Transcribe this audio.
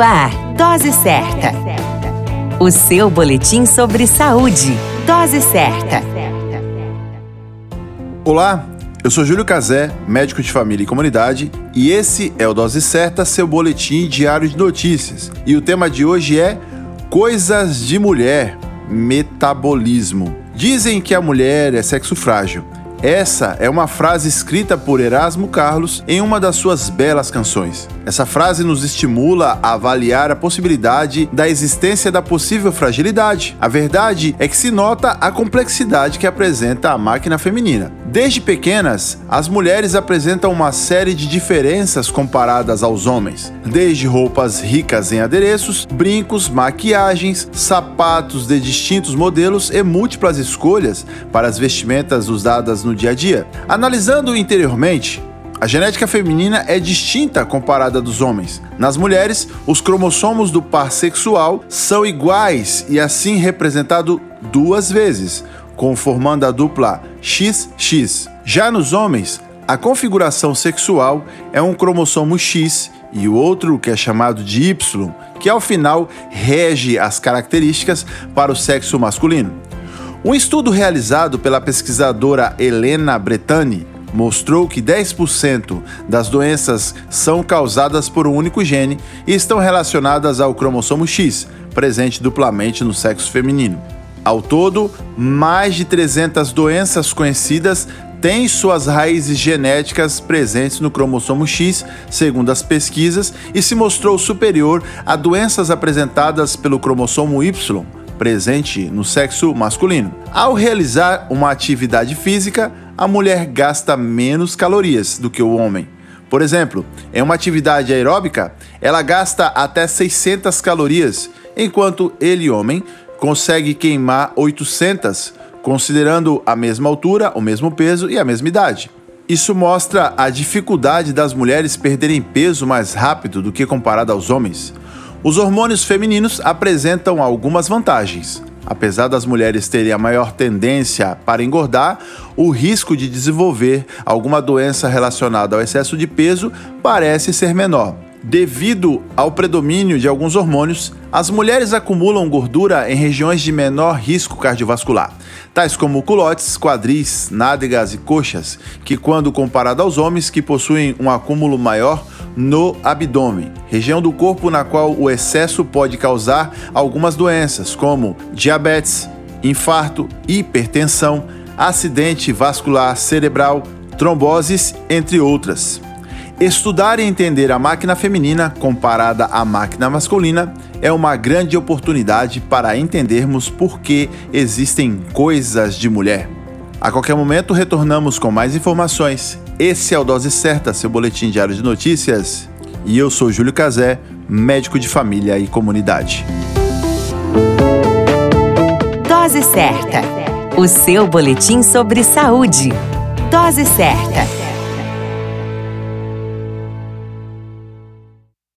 Ar, Dose Certa. O seu boletim sobre saúde. Dose Certa. Olá, eu sou Júlio Cazé, médico de família e comunidade, e esse é o Dose Certa, seu boletim diário de notícias. E o tema de hoje é Coisas de Mulher, Metabolismo. Dizem que a mulher é sexo frágil. Essa é uma frase escrita por Erasmo Carlos em uma das suas belas canções. Essa frase nos estimula a avaliar a possibilidade da existência da possível fragilidade. A verdade é que se nota a complexidade que apresenta a máquina feminina. Desde pequenas, as mulheres apresentam uma série de diferenças comparadas aos homens, desde roupas ricas em adereços, brincos, maquiagens, sapatos de distintos modelos e múltiplas escolhas para as vestimentas usadas no dia a dia. Analisando interiormente, a genética feminina é distinta comparada dos homens. Nas mulheres, os cromossomos do par sexual são iguais e assim representado duas vezes, conformando a dupla XX. Já nos homens, a configuração sexual é um cromossomo X e o outro que é chamado de Y, que ao final rege as características para o sexo masculino. Um estudo realizado pela pesquisadora Helena Bretani mostrou que 10% das doenças são causadas por um único gene e estão relacionadas ao cromossomo X, presente duplamente no sexo feminino. Ao todo, mais de 300 doenças conhecidas têm suas raízes genéticas presentes no cromossomo X, segundo as pesquisas, e se mostrou superior a doenças apresentadas pelo cromossomo Y, presente no sexo masculino. Ao realizar uma atividade física, a mulher gasta menos calorias do que o homem. Por exemplo, em uma atividade aeróbica, ela gasta até 600 calorias, enquanto ele, homem, consegue queimar 800, considerando a mesma altura, o mesmo peso e a mesma idade. Isso mostra a dificuldade das mulheres perderem peso mais rápido do que comparado aos homens. Os hormônios femininos apresentam algumas vantagens. Apesar das mulheres terem a maior tendência para engordar, o risco de desenvolver alguma doença relacionada ao excesso de peso parece ser menor. Devido ao predomínio de alguns hormônios, as mulheres acumulam gordura em regiões de menor risco cardiovascular, tais como culotes, quadris, nádegas e coxas, que, quando comparado aos homens que possuem um acúmulo maior no abdômen, região do corpo na qual o excesso pode causar algumas doenças, como diabetes, infarto, hipertensão, acidente vascular cerebral, tromboses, entre outras. Estudar e entender a máquina feminina comparada à máquina masculina é uma grande oportunidade para entendermos por que existem coisas de mulher. A qualquer momento retornamos com mais informações. Esse é o Dose Certa, seu boletim diário de notícias. E eu sou Júlio Cazé, médico de família e comunidade. Dose Certa, o seu boletim sobre saúde. Dose Certa.